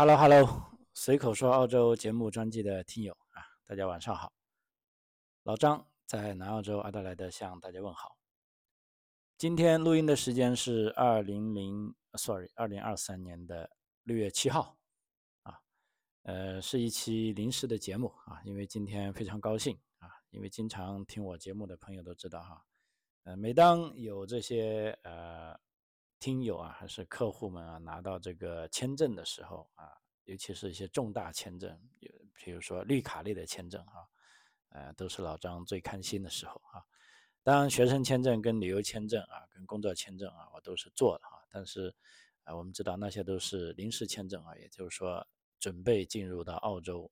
Hello Hello，随口说澳洲节目专辑的听友啊，大家晚上好。老张在南澳洲阿德莱德向大家问好。今天录音的时间是二零零，sorry，二零二三年的六月七号啊，呃，是一期临时的节目啊，因为今天非常高兴啊，因为经常听我节目的朋友都知道哈，呃，每当有这些呃。听友啊，还是客户们啊，拿到这个签证的时候啊，尤其是一些重大签证，比如说绿卡类的签证啊，呃，都是老张最开心的时候啊。当然，学生签证跟旅游签证啊，跟工作签证啊，我都是做的啊。但是，啊，我们知道那些都是临时签证啊，也就是说，准备进入到澳洲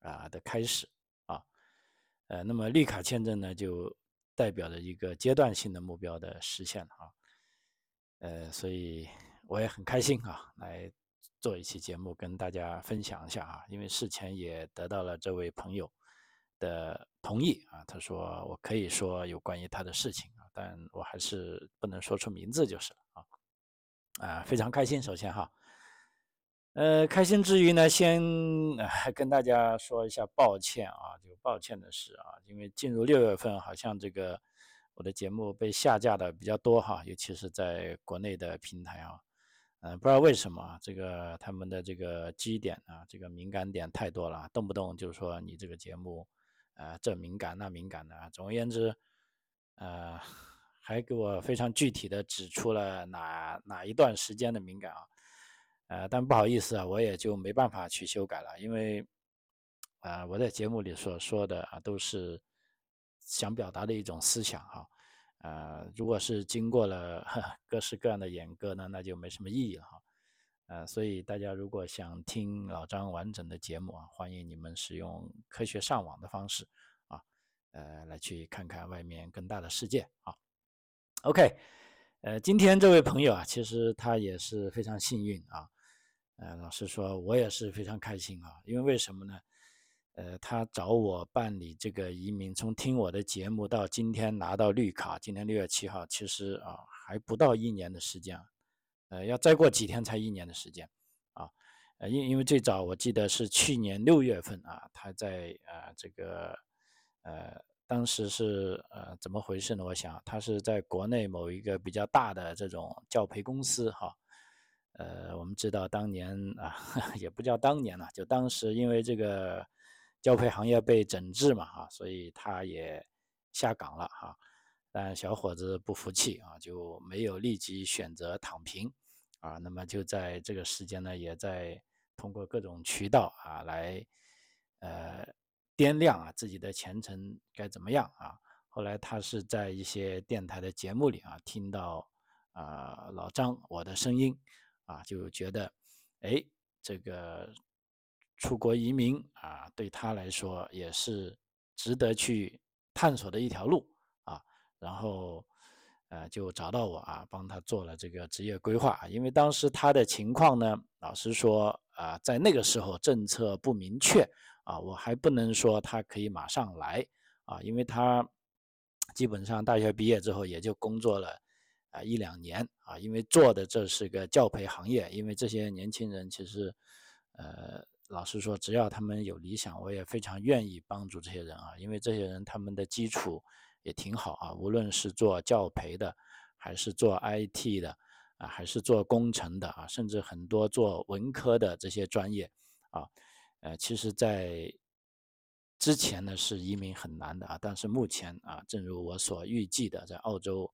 啊的开始啊。呃，那么绿卡签证呢，就代表着一个阶段性的目标的实现啊。呃，所以我也很开心啊，来做一期节目跟大家分享一下啊。因为事前也得到了这位朋友的同意啊，他说我可以说有关于他的事情啊，但我还是不能说出名字就是了啊。啊，非常开心，首先哈，呃，开心之余呢，先跟大家说一下抱歉啊，就抱歉的是啊，因为进入六月份，好像这个。我的节目被下架的比较多哈，尤其是在国内的平台啊，嗯，不知道为什么这个他们的这个基点啊，这个敏感点太多了，动不动就说你这个节目，呃，这敏感那敏感的啊。总而言之，呃，还给我非常具体的指出了哪哪一段时间的敏感啊，呃，但不好意思啊，我也就没办法去修改了，因为啊，我在节目里所说的啊都是。想表达的一种思想哈，呃，如果是经过了 各式各样的演歌呢，那就没什么意义了哈，呃，所以大家如果想听老张完整的节目啊，欢迎你们使用科学上网的方式啊，呃，来去看看外面更大的世界啊。OK，呃，今天这位朋友啊，其实他也是非常幸运啊，呃，老实说，我也是非常开心啊，因为为什么呢？呃，他找我办理这个移民，从听我的节目到今天拿到绿卡，今天六月七号，其实啊还不到一年的时间，呃，要再过几天才一年的时间，啊，呃，因因为最早我记得是去年六月份啊，他在啊这个呃当时是呃怎么回事呢？我想他是在国内某一个比较大的这种教培公司哈，呃，我们知道当年啊 也不叫当年了，就当时因为这个。教培行业被整治嘛，哈，所以他也下岗了，哈。但小伙子不服气啊，就没有立即选择躺平，啊，那么就在这个时间呢，也在通过各种渠道啊来，呃，掂量啊自己的前程该怎么样啊。后来他是在一些电台的节目里啊听到啊老张我的声音，啊，就觉得，哎，这个。出国移民啊，对他来说也是值得去探索的一条路啊。然后，呃，就找到我啊，帮他做了这个职业规划。因为当时他的情况呢，老实说啊，在那个时候政策不明确啊，我还不能说他可以马上来啊，因为他基本上大学毕业之后也就工作了啊一两年啊，因为做的这是个教培行业，因为这些年轻人其实，呃。老实说，只要他们有理想，我也非常愿意帮助这些人啊，因为这些人他们的基础也挺好啊，无论是做教培的，还是做 IT 的，啊，还是做工程的啊，甚至很多做文科的这些专业啊，呃，其实，在之前呢是移民很难的啊，但是目前啊，正如我所预计的，在澳洲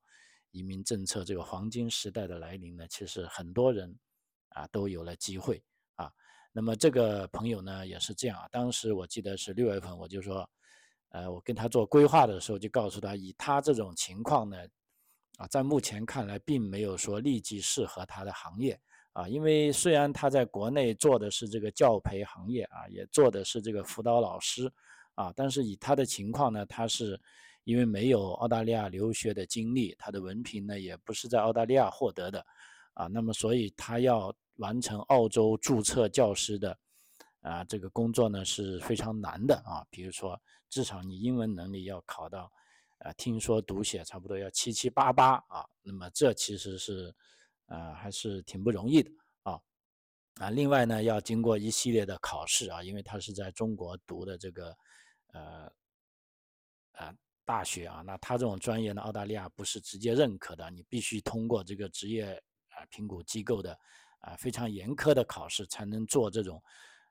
移民政策这个黄金时代的来临呢，其实很多人啊都有了机会。那么这个朋友呢也是这样啊，当时我记得是六月份，我就说，呃，我跟他做规划的时候就告诉他，以他这种情况呢，啊，在目前看来并没有说立即适合他的行业啊，因为虽然他在国内做的是这个教培行业啊，也做的是这个辅导老师啊，但是以他的情况呢，他是因为没有澳大利亚留学的经历，他的文凭呢也不是在澳大利亚获得的啊，那么所以他要。完成澳洲注册教师的啊这个工作呢是非常难的啊，比如说至少你英文能力要考到啊，听说读写差不多要七七八八啊，那么这其实是啊还是挺不容易的啊。啊，另外呢，要经过一系列的考试啊，因为他是在中国读的这个呃呃大学啊，那他这种专业呢，澳大利亚不是直接认可的，你必须通过这个职业啊评估机构的啊非常严苛的考试，才能做这种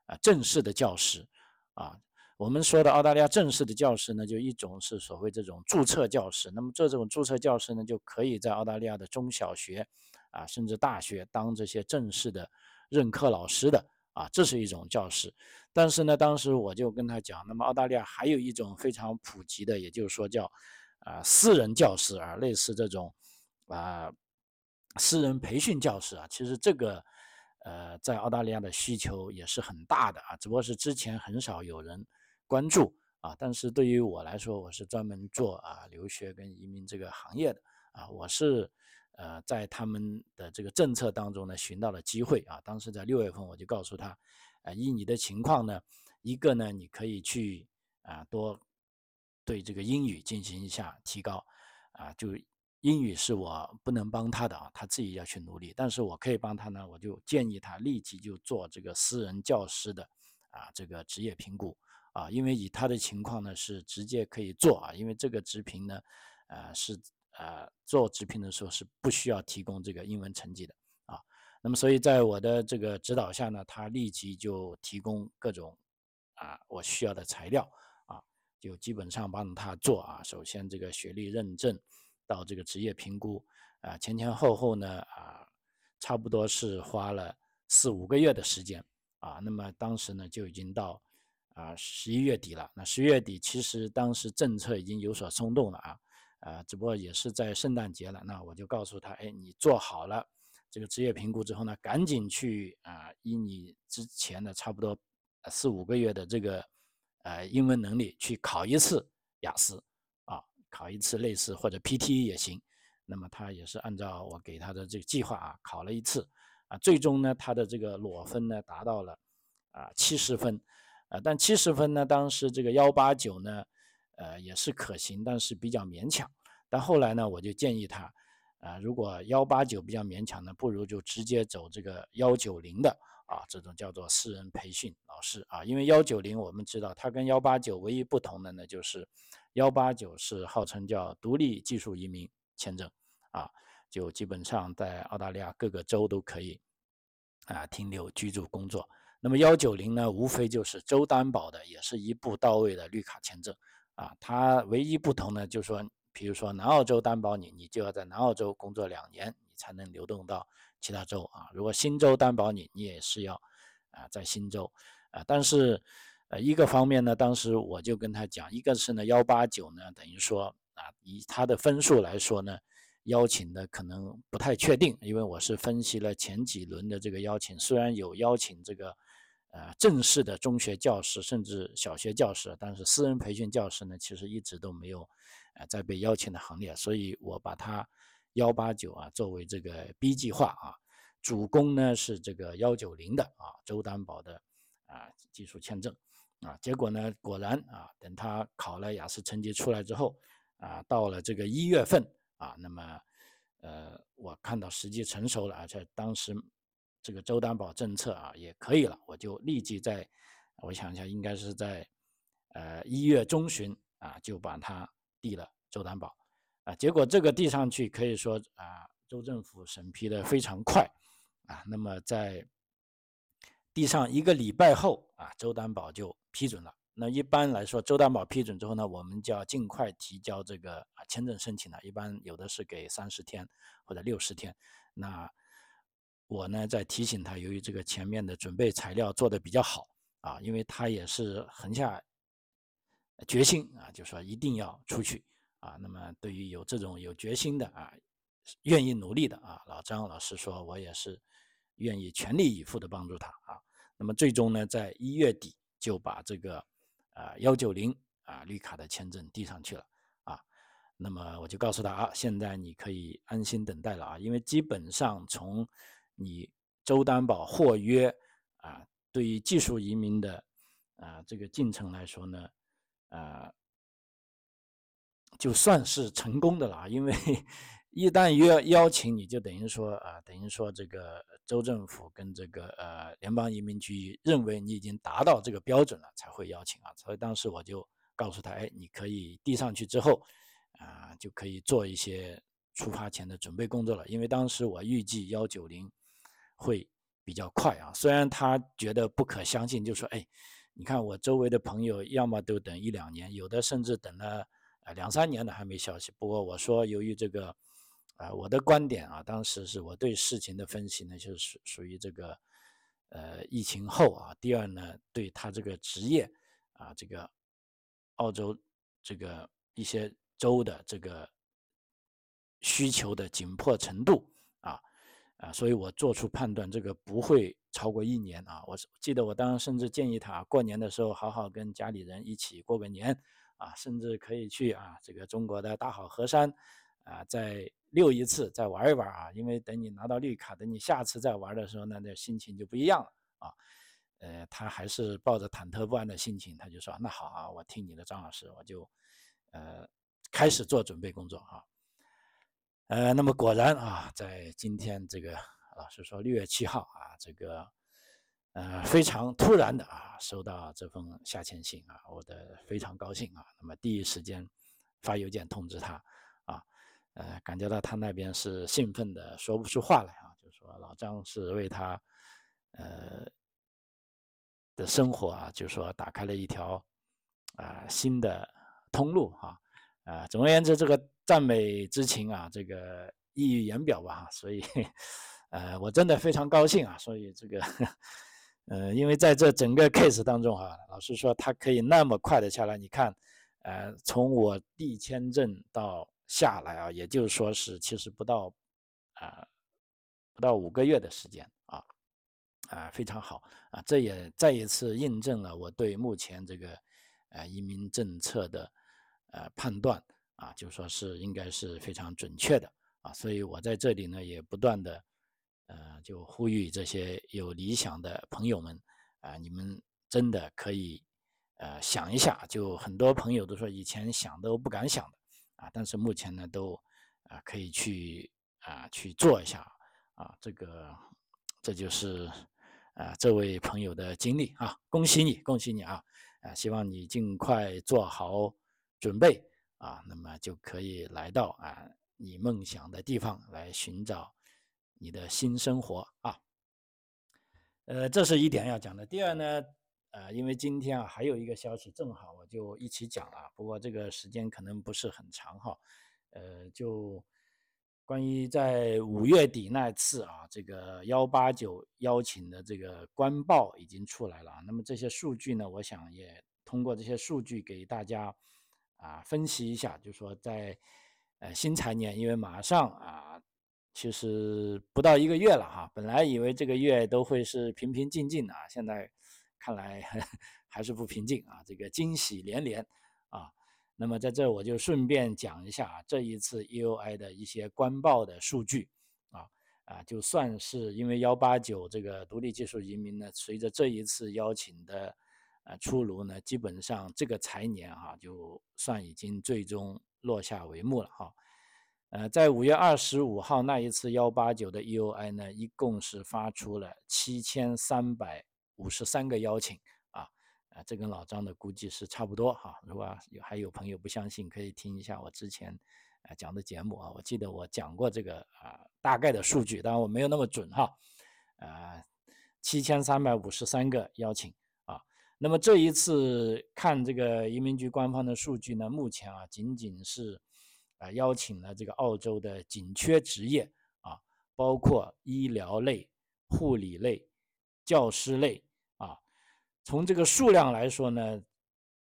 啊正式的教师啊。我们说的澳大利亚正式的教师呢，就一种是所谓这种注册教师，那么这种注册教师呢，就可以在澳大利亚的中小学啊甚至大学当这些正式的。任课老师的啊，这是一种教师，但是呢，当时我就跟他讲，那么澳大利亚还有一种非常普及的，也就是说叫啊私人教师啊，类似这种啊私人培训教师啊，其实这个呃在澳大利亚的需求也是很大的啊，只不过是之前很少有人关注啊，但是对于我来说，我是专门做啊留学跟移民这个行业的啊，我是。呃，在他们的这个政策当中呢，寻到了机会啊。当时在六月份，我就告诉他，呃，以你的情况呢，一个呢，你可以去啊，多对这个英语进行一下提高啊。就英语是我不能帮他的啊，他自己要去努力。但是我可以帮他呢，我就建议他立即就做这个私人教师的啊这个职业评估啊，因为以他的情况呢，是直接可以做啊，因为这个职评呢，呃是。呃，做直评的时候是不需要提供这个英文成绩的啊。那么，所以在我的这个指导下呢，他立即就提供各种啊我需要的材料啊，就基本上帮他做啊。首先这个学历认证，到这个职业评估啊，前前后后呢啊，差不多是花了四五个月的时间啊。那么当时呢就已经到啊十一月底了。那十月底其实当时政策已经有所松动了啊。啊，只不过也是在圣诞节了，那我就告诉他，哎，你做好了这个职业评估之后呢，赶紧去啊，以你之前的差不多四五个月的这个呃英文能力去考一次雅思，考一次类似或者 PTE 也行。那么他也是按照我给他的这个计划啊，考了一次啊，最终呢，他的这个裸分呢达到了啊七十分啊，但七十分呢，当时这个幺八九呢。呃，也是可行，但是比较勉强。但后来呢，我就建议他，啊，如果幺八九比较勉强呢，不如就直接走这个幺九零的啊，这种叫做私人培训老师啊。因为幺九零我们知道，它跟幺八九唯一不同的呢，就是幺八九是号称叫独立技术移民签证啊，就基本上在澳大利亚各个州都可以啊停留居住工作。那么幺九零呢，无非就是州担保的，也是一步到位的绿卡签证。啊，它唯一不同呢，就是说，比如说南澳洲担保你，你就要在南澳洲工作两年，你才能流动到其他州啊。如果新州担保你，你也是要啊在新州啊。但是，呃，一个方面呢，当时我就跟他讲，一个是呢幺八九呢，等于说啊，以他的分数来说呢，邀请的可能不太确定，因为我是分析了前几轮的这个邀请，虽然有邀请这个。呃，正式的中学教师甚至小学教师，但是私人培训教师呢，其实一直都没有，呃，在被邀请的行列。所以我把他幺八九啊作为这个 B 计划啊，主攻呢是这个幺九零的啊，周担保的啊技术签证啊。结果呢，果然啊，等他考了雅思成绩出来之后啊，到了这个一月份啊，那么呃，我看到时机成熟了，而且当时。这个周担保政策啊也可以了，我就立即在，我想一下，应该是在，呃一月中旬啊就把它递了周担保，啊结果这个递上去可以说啊州政府审批的非常快，啊那么在递上一个礼拜后啊州担保就批准了。那一般来说州担保批准之后呢，我们就要尽快提交这个啊签证申请了，一般有的是给三十天或者六十天，那。我呢在提醒他，由于这个前面的准备材料做的比较好啊，因为他也是横下决心啊，就说一定要出去啊。那么对于有这种有决心的啊，愿意努力的啊，老张老师说我也是愿意全力以赴的帮助他啊。那么最终呢，在一月底就把这个啊幺九零啊绿卡的签证递上去了啊。那么我就告诉他啊，现在你可以安心等待了啊，因为基本上从你州担保获约啊，对于技术移民的啊这个进程来说呢，啊就算是成功的了，因为一旦约邀请，你就等于说啊，等于说这个州政府跟这个呃联邦移民局认为你已经达到这个标准了，才会邀请啊。所以当时我就告诉他，哎，你可以递上去之后，啊，就可以做一些出发前的准备工作了。因为当时我预计幺九零会比较快啊，虽然他觉得不可相信，就说，哎，你看我周围的朋友要么都等一两年，有的甚至等了呃两三年了还没消息。不过我说，由于这个。啊，我的观点啊，当时是我对事情的分析呢，就是属属于这个，呃，疫情后啊。第二呢，对他这个职业啊，这个澳洲这个一些州的这个需求的紧迫程度啊啊，所以我做出判断，这个不会超过一年啊。我记得我当时甚至建议他过年的时候好好跟家里人一起过个年啊，甚至可以去啊这个中国的大好河山啊，再。溜一次再玩一玩啊，因为等你拿到绿卡，等你下次再玩的时候，那那心情就不一样了啊。呃，他还是抱着忐忑不安的心情，他就说：“那好啊，我听你的，张老师，我就呃开始做准备工作啊。”呃，那么果然啊，在今天这个老师说六月七号啊，这个呃非常突然的啊，收到这封下签信啊，我的非常高兴啊。那么第一时间发邮件通知他啊。呃，感觉到他那边是兴奋的说不出话来啊，就说老张是为他，呃，的生活啊，就说打开了一条啊新的通路啊，啊，总而言之，这个赞美之情啊，这个溢于言表吧，所以，呃，我真的非常高兴啊，所以这个，呃，因为在这整个 case 当中啊，老实说，他可以那么快的下来，你看，呃，从我递签证到。下来啊，也就是说是其实不到啊不到五个月的时间啊啊非常好啊，这也再一次印证了我对目前这个呃移民政策的呃判断啊，就说是应该是非常准确的啊，所以我在这里呢也不断的呃就呼吁这些有理想的朋友们啊，你们真的可以呃想一下，就很多朋友都说以前想都不敢想的。啊，但是目前呢，都啊可以去啊去做一下啊，这个这就是啊这位朋友的经历啊，恭喜你，恭喜你啊啊，希望你尽快做好准备啊，那么就可以来到啊你梦想的地方来寻找你的新生活啊。呃，这是一点要讲的。第二呢。呃，因为今天啊还有一个消息，正好我就一起讲了。不过这个时间可能不是很长哈。呃，就关于在五月底那次啊，这个幺八九邀请的这个官报已经出来了。那么这些数据呢，我想也通过这些数据给大家啊分析一下，就说在呃新财年，因为马上啊其实不到一个月了哈，本来以为这个月都会是平平静静的啊，现在。看来 还是不平静啊，这个惊喜连连啊。那么在这我就顺便讲一下啊这一次 EUI 的一些官报的数据啊啊，就算是因为幺八九这个独立技术移民呢，随着这一次邀请的呃出炉呢，基本上这个财年哈，就算已经最终落下帷幕了哈。呃，在五月二十五号那一次幺八九的 E O I 呢，一共是发出了七千三百。五十三个邀请啊，啊，这跟老张的估计是差不多哈。如果有还有朋友不相信，可以听一下我之前啊讲的节目啊。我记得我讲过这个啊大概的数据，当然我没有那么准哈。啊，七千三百五十三个邀请啊。那么这一次看这个移民局官方的数据呢，目前啊仅仅是啊邀请了这个澳洲的紧缺职业啊，包括医疗类、护理类、教师类啊。从这个数量来说呢，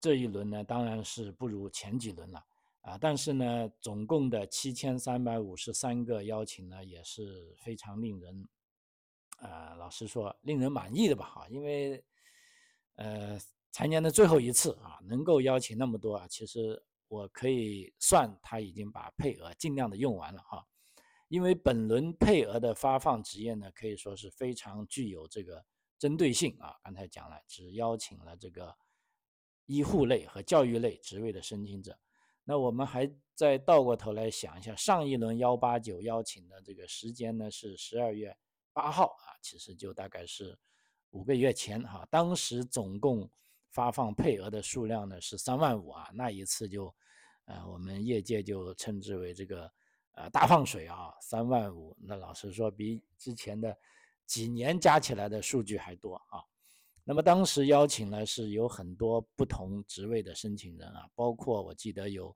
这一轮呢当然是不如前几轮了啊，但是呢，总共的七千三百五十三个邀请呢，也是非常令人，呃，老实说，令人满意的吧哈，因为，呃，财年的最后一次啊，能够邀请那么多啊，其实我可以算他已经把配额尽量的用完了哈，因为本轮配额的发放职业呢，可以说是非常具有这个。针对性啊，刚才讲了，只邀请了这个医护类和教育类职位的申请者。那我们还再倒过头来想一下，上一轮幺八九邀请的这个时间呢是十二月八号啊，其实就大概是五个月前哈。当时总共发放配额的数量呢是三万五啊，那一次就，呃，我们业界就称之为这个呃大放水啊，三万五，那老实说比之前的几年加起来的数据还多啊。那么当时邀请呢是有很多不同职位的申请人啊，包括我记得有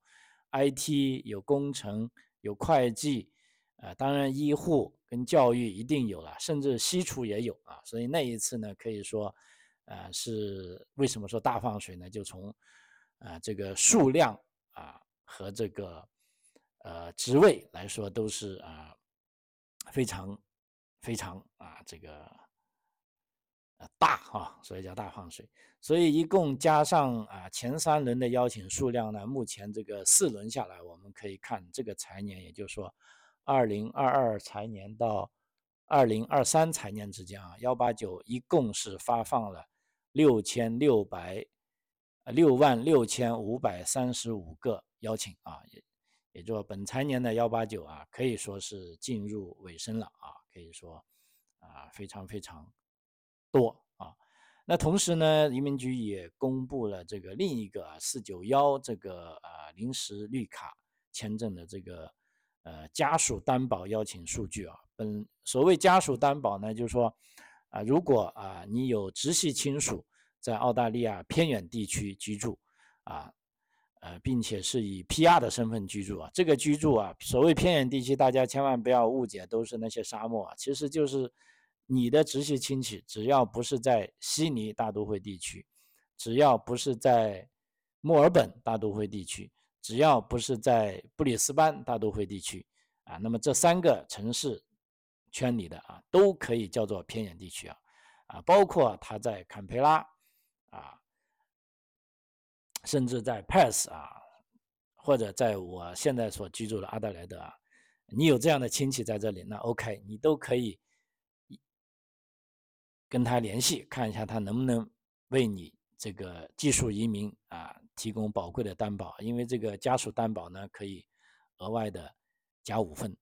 IT、有工程、有会计，呃，当然医护跟教育一定有了，甚至西厨也有啊。所以那一次呢，可以说，呃，是为什么说大放水呢？就从啊这个数量啊和这个呃职位来说，都是啊非常非常啊这个。大哈，所以叫大放水。所以一共加上啊前三轮的邀请数量呢，目前这个四轮下来，我们可以看这个财年，也就是说，二零二二财年到二零二三财年之间啊，幺八九一共是发放了六千六百六万六千五百三十五个邀请啊，也也就本财年的幺八九啊，可以说是进入尾声了啊，可以说啊非常非常。多啊，那同时呢，移民局也公布了这个另一个四九幺这个呃临时绿卡签证的这个呃家属担保邀请数据啊。本所谓家属担保呢，就是说啊，如果啊你有直系亲属在澳大利亚偏远地区居住啊，呃，并且是以 PR 的身份居住啊，这个居住啊，所谓偏远地区，大家千万不要误解，都是那些沙漠啊，其实就是。你的直系亲戚只要不是在悉尼大都会地区，只要不是在墨尔本大都会地区，只要不是在布里斯班大都会地区，啊，那么这三个城市圈里的啊，都可以叫做偏远地区啊，啊，包括他在坎培拉啊，甚至在 Perth 啊，或者在我现在所居住的阿德莱德啊，你有这样的亲戚在这里，那 OK，你都可以。跟他联系，看一下他能不能为你这个技术移民啊提供宝贵的担保，因为这个家属担保呢可以额外的加五分，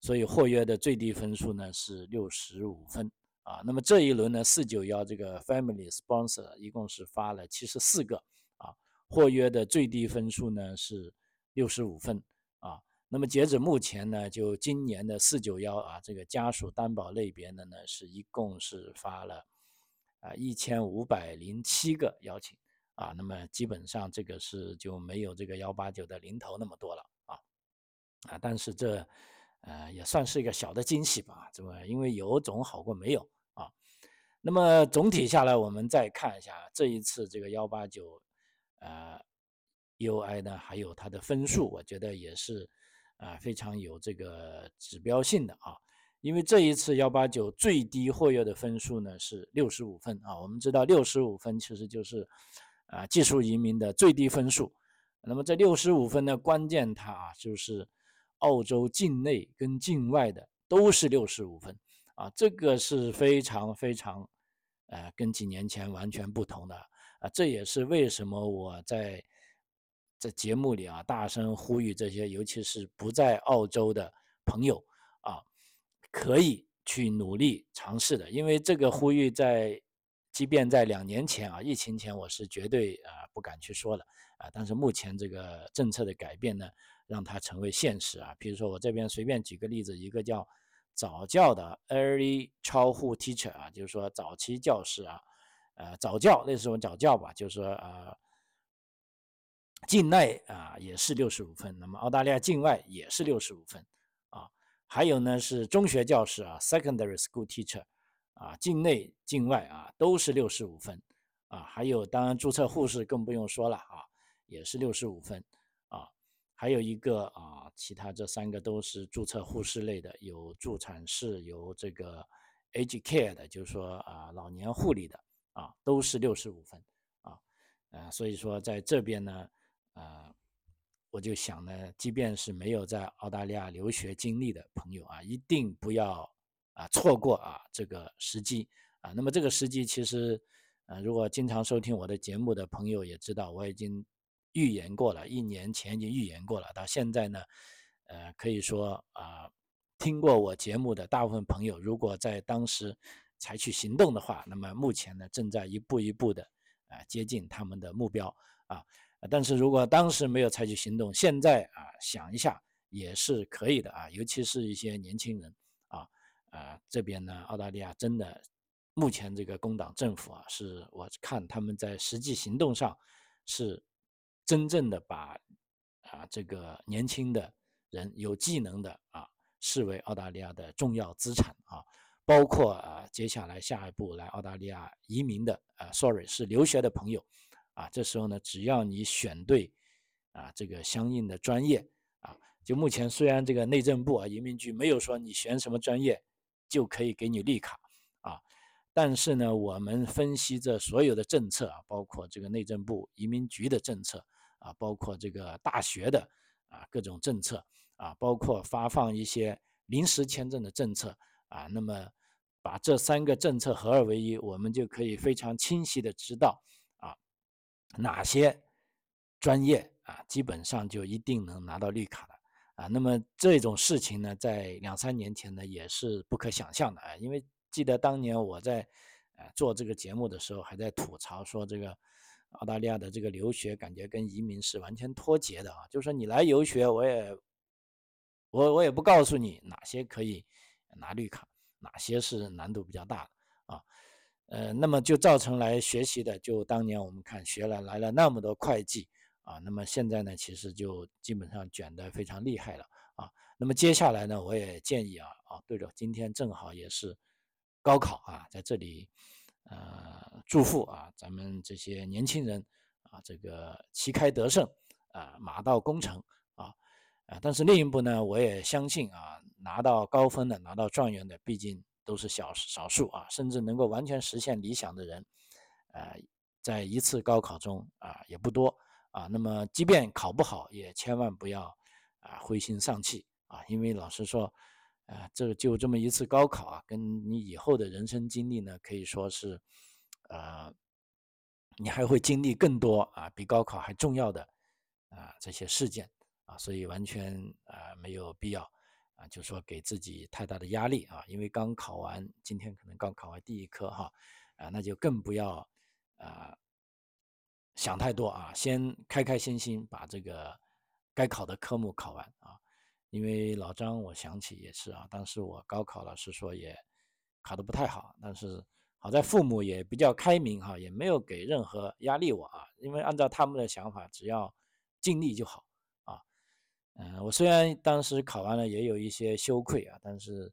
所以获约的最低分数呢是六十五分啊。那么这一轮呢四九幺这个 Family Sponsor 一共是发了七十四个啊，获约的最低分数呢是六十五分啊。那么截止目前呢，就今年的四九幺啊，这个家属担保类别的呢，是一共是发了啊一千五百零七个邀请啊，那么基本上这个是就没有这个幺八九的零头那么多了啊啊，但是这呃也算是一个小的惊喜吧，这么因为有总好过没有啊。那么总体下来，我们再看一下这一次这个幺八九呃 UI 呢，还有它的分数，我觉得也是。啊，非常有这个指标性的啊，因为这一次幺八九最低获约的分数呢是六十五分啊。我们知道六十五分其实就是啊技术移民的最低分数。那么这六十五分呢，关键它啊就是澳洲境内跟境外的都是六十五分啊，这个是非常非常呃跟几年前完全不同的啊。这也是为什么我在。在节目里啊，大声呼吁这些，尤其是不在澳洲的朋友啊，可以去努力尝试的。因为这个呼吁在，即便在两年前啊，疫情前，我是绝对啊不敢去说的啊。但是目前这个政策的改变呢，让它成为现实啊。比如说我这边随便举个例子，一个叫早教的 Early Childhood Teacher 啊，就是说早期教师啊，呃，早教类似我们早教吧，就是说呃。境内啊也是六十五分，那么澳大利亚境外也是六十五分，啊，还有呢是中学教师啊，secondary school teacher，啊，境内境外啊都是六十五分，啊，还有当然注册护士更不用说了啊，也是六十五分，啊，还有一个啊，其他这三个都是注册护士类的，有助产士，有这个 age care 的，就是说啊老年护理的，啊，都是六十五分，啊，呃，所以说在这边呢。啊，我就想呢，即便是没有在澳大利亚留学经历的朋友啊，一定不要啊错过啊这个时机啊。那么这个时机其实，呃，如果经常收听我的节目的朋友也知道，我已经预言过了，一年前已经预言过了，到现在呢，呃，可以说啊，听过我节目的大部分朋友，如果在当时采取行动的话，那么目前呢，正在一步一步的啊接近他们的目标啊。但是如果当时没有采取行动，现在啊想一下也是可以的啊，尤其是一些年轻人啊啊这边呢，澳大利亚真的目前这个工党政府啊，是我看他们在实际行动上是真正的把啊这个年轻的人有技能的啊视为澳大利亚的重要资产啊，包括啊接下来下一步来澳大利亚移民的啊，sorry 是留学的朋友。啊，这时候呢，只要你选对，啊，这个相应的专业，啊，就目前虽然这个内政部啊，移民局没有说你选什么专业就可以给你绿卡，啊，但是呢，我们分析这所有的政策啊，包括这个内政部移民局的政策，啊，包括这个大学的啊各种政策，啊，包括发放一些临时签证的政策，啊，那么把这三个政策合二为一，我们就可以非常清晰的知道。啊哪些专业啊，基本上就一定能拿到绿卡的啊？那么这种事情呢，在两三年前呢，也是不可想象的啊。因为记得当年我在呃做这个节目的时候，还在吐槽说这个澳大利亚的这个留学感觉跟移民是完全脱节的啊。就是说你来游学，我也我我也不告诉你哪些可以拿绿卡，哪些是难度比较大的啊。呃，那么就造成来学习的，就当年我们看学了来了那么多会计啊，那么现在呢，其实就基本上卷得非常厉害了啊。那么接下来呢，我也建议啊啊，对了，今天正好也是高考啊，在这里呃祝福啊咱们这些年轻人啊，这个旗开得胜啊，马到功成啊啊。但是另一部呢，我也相信啊，拿到高分的，拿到状元的，毕竟。都是小少数啊，甚至能够完全实现理想的人，呃，在一次高考中啊也不多啊。那么，即便考不好，也千万不要啊灰心丧气啊，因为老师说，啊，这就这么一次高考啊，跟你以后的人生经历呢，可以说是，呃，你还会经历更多啊，比高考还重要的啊这些事件啊，所以完全啊没有必要。啊，就说给自己太大的压力啊，因为刚考完，今天可能刚考完第一科哈，啊，那就更不要啊想太多啊，先开开心心把这个该考的科目考完啊。因为老张，我想起也是啊，当时我高考老师说也考得不太好，但是好在父母也比较开明哈，也没有给任何压力我啊，因为按照他们的想法，只要尽力就好啊。嗯，我虽然当时考完了也有一些羞愧啊，但是，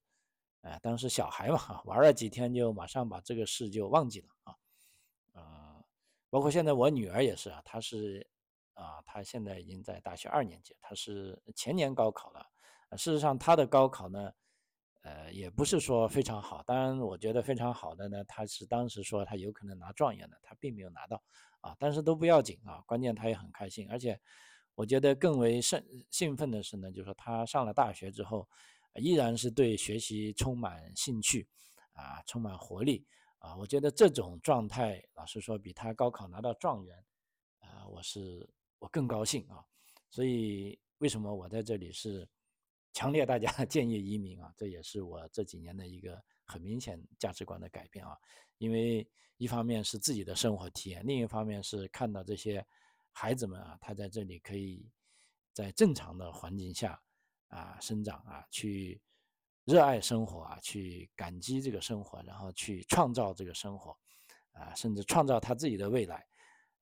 哎，当时小孩嘛，玩了几天就马上把这个事就忘记了啊，呃，包括现在我女儿也是啊，她是啊，他现在已经在大学二年级，他是前年高考了，事实上他的高考呢，呃，也不是说非常好，当然我觉得非常好的呢，他是当时说他有可能拿状元的，他并没有拿到啊，但是都不要紧啊，关键他也很开心，而且。我觉得更为兴兴奋的是呢，就是说他上了大学之后，依然是对学习充满兴趣，啊，充满活力，啊，我觉得这种状态，老实说，比他高考拿到状元，啊，我是我更高兴啊。所以为什么我在这里是强烈大家 建议移民啊？这也是我这几年的一个很明显价值观的改变啊。因为一方面是自己的生活体验，另一方面是看到这些。孩子们啊，他在这里可以在正常的环境下啊生长啊，去热爱生活啊，去感激这个生活，然后去创造这个生活啊，甚至创造他自己的未来。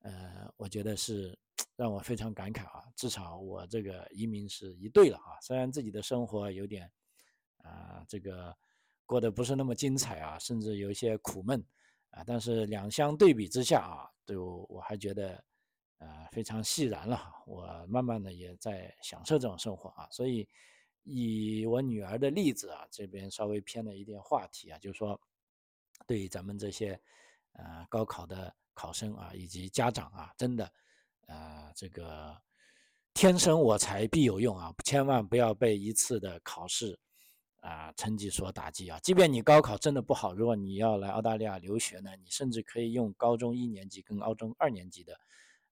呃，我觉得是让我非常感慨啊。至少我这个移民是一对了啊，虽然自己的生活有点啊这个过得不是那么精彩啊，甚至有一些苦闷啊，但是两相对比之下啊，就我还觉得。呃，非常释然了。我慢慢的也在享受这种生活啊。所以以我女儿的例子啊，这边稍微偏了一点话题啊，就是说，对于咱们这些呃高考的考生啊，以及家长啊，真的，呃，这个天生我材必有用啊，千万不要被一次的考试啊成绩所打击啊。即便你高考真的不好，如果你要来澳大利亚留学呢，你甚至可以用高中一年级跟高中二年级的。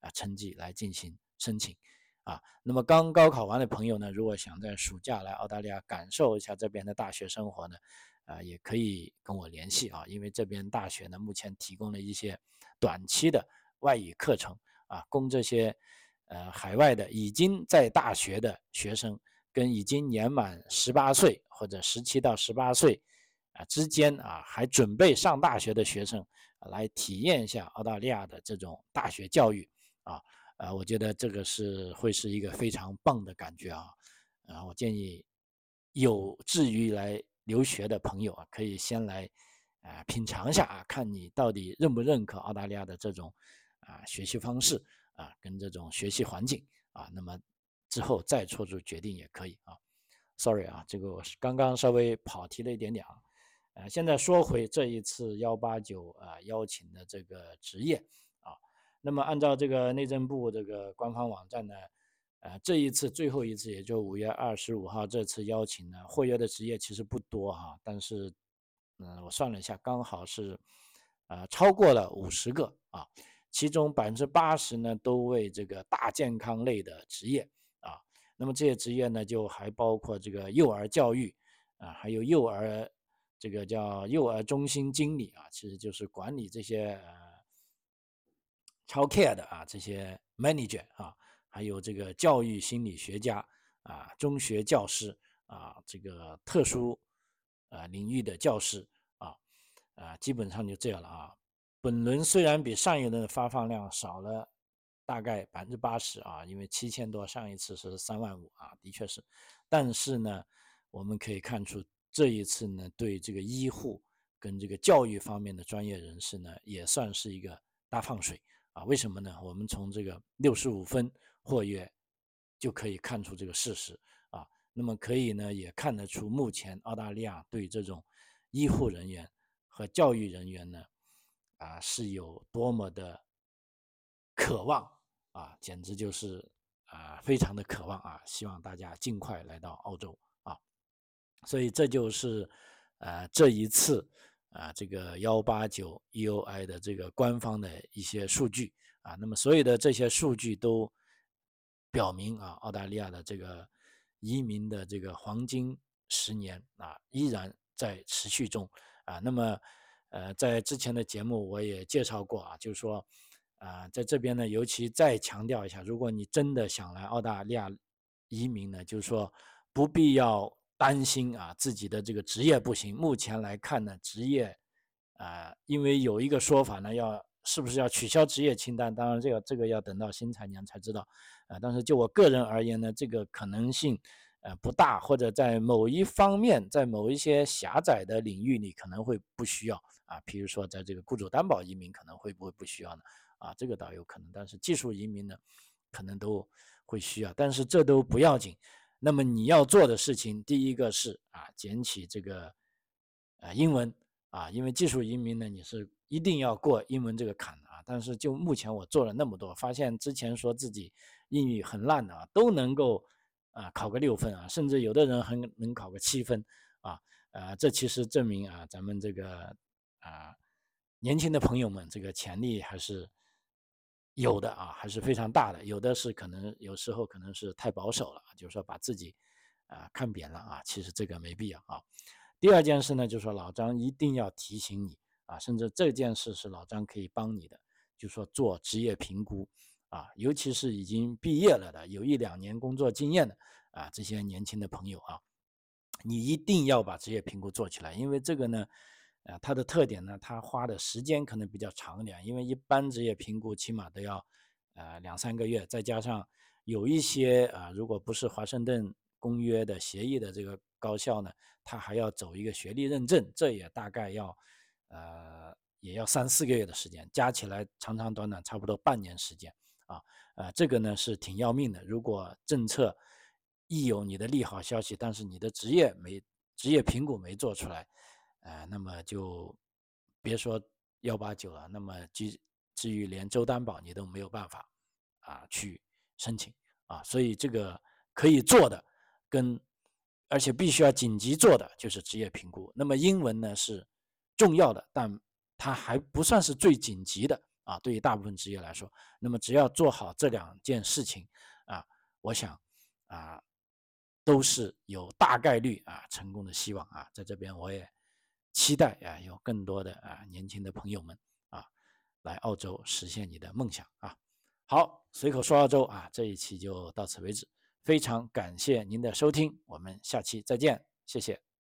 啊成绩来进行申请啊。那么刚高考完的朋友呢，如果想在暑假来澳大利亚感受一下这边的大学生活呢，啊，也可以跟我联系啊，因为这边大学呢目前提供了一些短期的外语课程啊，供这些呃海外的已经在大学的学生跟已经年满十八岁或者十七到十八岁啊之间啊还准备上大学的学生来体验一下澳大利亚的这种大学教育啊，啊，我觉得这个是会是一个非常棒的感觉啊，啊，我建议有志于来。留学的朋友啊，可以先来啊品尝一下啊，看你到底认不认可澳大利亚的这种啊学习方式啊，跟这种学习环境啊，那么之后再做出决定也可以啊。Sorry 啊，这个我是刚刚稍微跑题了一点点啊。呃，现在说回这一次幺八九啊邀请的这个职业啊，那么按照这个内政部这个官方网站呢。呃，这一次最后一次，也就五月二十五号这次邀请呢，获约的职业其实不多哈，但是，嗯，我算了一下，刚好是，呃，超过了五十个啊，其中百分之八十呢都为这个大健康类的职业啊，那么这些职业呢就还包括这个幼儿教育啊，还有幼儿这个叫幼儿中心经理啊，其实就是管理这些呃，child care 的啊，这些 manager 啊。还有这个教育心理学家啊，中学教师啊，这个特殊啊领域的教师啊，啊，基本上就这样了啊。本轮虽然比上一轮的发放量少了大概百分之八十啊，因为七千多，上一次是三万五啊，的确是。但是呢，我们可以看出这一次呢，对这个医护跟这个教育方面的专业人士呢，也算是一个大放水啊。为什么呢？我们从这个六十五分。或约就可以看出这个事实，那么可以呢，也看得出目前澳大利亚对这种医护人员和教育人员呢，啊是有多么的渴望啊，简直就是啊非常的渴望啊，希望大家尽快来到澳洲啊，所以这就是呃这一次啊这个幺八九 EOI 的这个官方的一些数据啊，那么所有的这些数据都。表明啊，澳大利亚的这个移民的这个黄金十年啊，依然在持续中啊。那么，呃，在之前的节目我也介绍过啊，就是说，啊，在这边呢，尤其再强调一下，如果你真的想来澳大利亚移民呢，就是说不必要担心啊自己的这个职业不行。目前来看呢，职业啊，因为有一个说法呢，要是不是要取消职业清单？当然，这个这个要等到新财年才知道。啊，但是就我个人而言呢，这个可能性，呃，不大，或者在某一方面，在某一些狭窄的领域里可能会不需要啊，比如说在这个雇主担保移民可能会不会不需要呢？啊，这个倒有可能，但是技术移民呢，可能都会需要，但是这都不要紧。那么你要做的事情，第一个是啊，捡起这个呃英文啊，因为技术移民呢，你是一定要过英文这个坎的啊。但是就目前我做了那么多，发现之前说自己。英语很烂的啊，都能够啊考个六分啊，甚至有的人还能考个七分啊，呃，这其实证明啊，咱们这个啊年轻的朋友们这个潜力还是有的啊，还是非常大的。有的是可能有时候可能是太保守了，就是说把自己啊看扁了啊，其实这个没必要啊。第二件事呢，就是说老张一定要提醒你啊，甚至这件事是老张可以帮你的，就是说做职业评估。啊，尤其是已经毕业了的，有一两年工作经验的啊，这些年轻的朋友啊，你一定要把职业评估做起来，因为这个呢，啊，它的特点呢，它花的时间可能比较长一点，因为一般职业评估起码都要呃两三个月，再加上有一些啊，如果不是华盛顿公约的协议的这个高校呢，它还要走一个学历认证，这也大概要呃也要三四个月的时间，加起来长长短短差不多半年时间。啊，呃，这个呢是挺要命的。如果政策一有你的利好消息，但是你的职业没职业评估没做出来，呃，那么就别说幺八九了。那么至至于连州担保你都没有办法啊去申请啊，所以这个可以做的，跟而且必须要紧急做的就是职业评估。那么英文呢是重要的，但它还不算是最紧急的。啊，对于大部分职业来说，那么只要做好这两件事情啊，我想啊，都是有大概率啊成功的希望啊。在这边我也期待啊，有更多的啊年轻的朋友们啊来澳洲实现你的梦想啊。好，随口说澳洲啊，这一期就到此为止，非常感谢您的收听，我们下期再见，谢谢。